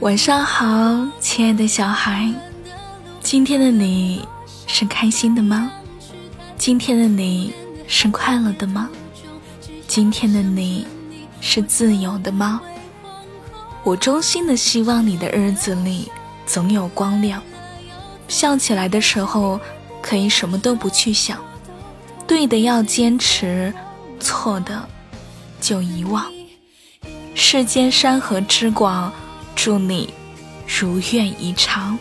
晚上好，亲爱的小孩，今天的你是开心的吗？今天的你是快乐的吗？今天的你是自由的吗？我衷心的希望你的日子里总有光亮，笑起来的时候可以什么都不去想，对的要坚持，错的就遗忘。世间山河之广。祝你如愿以偿。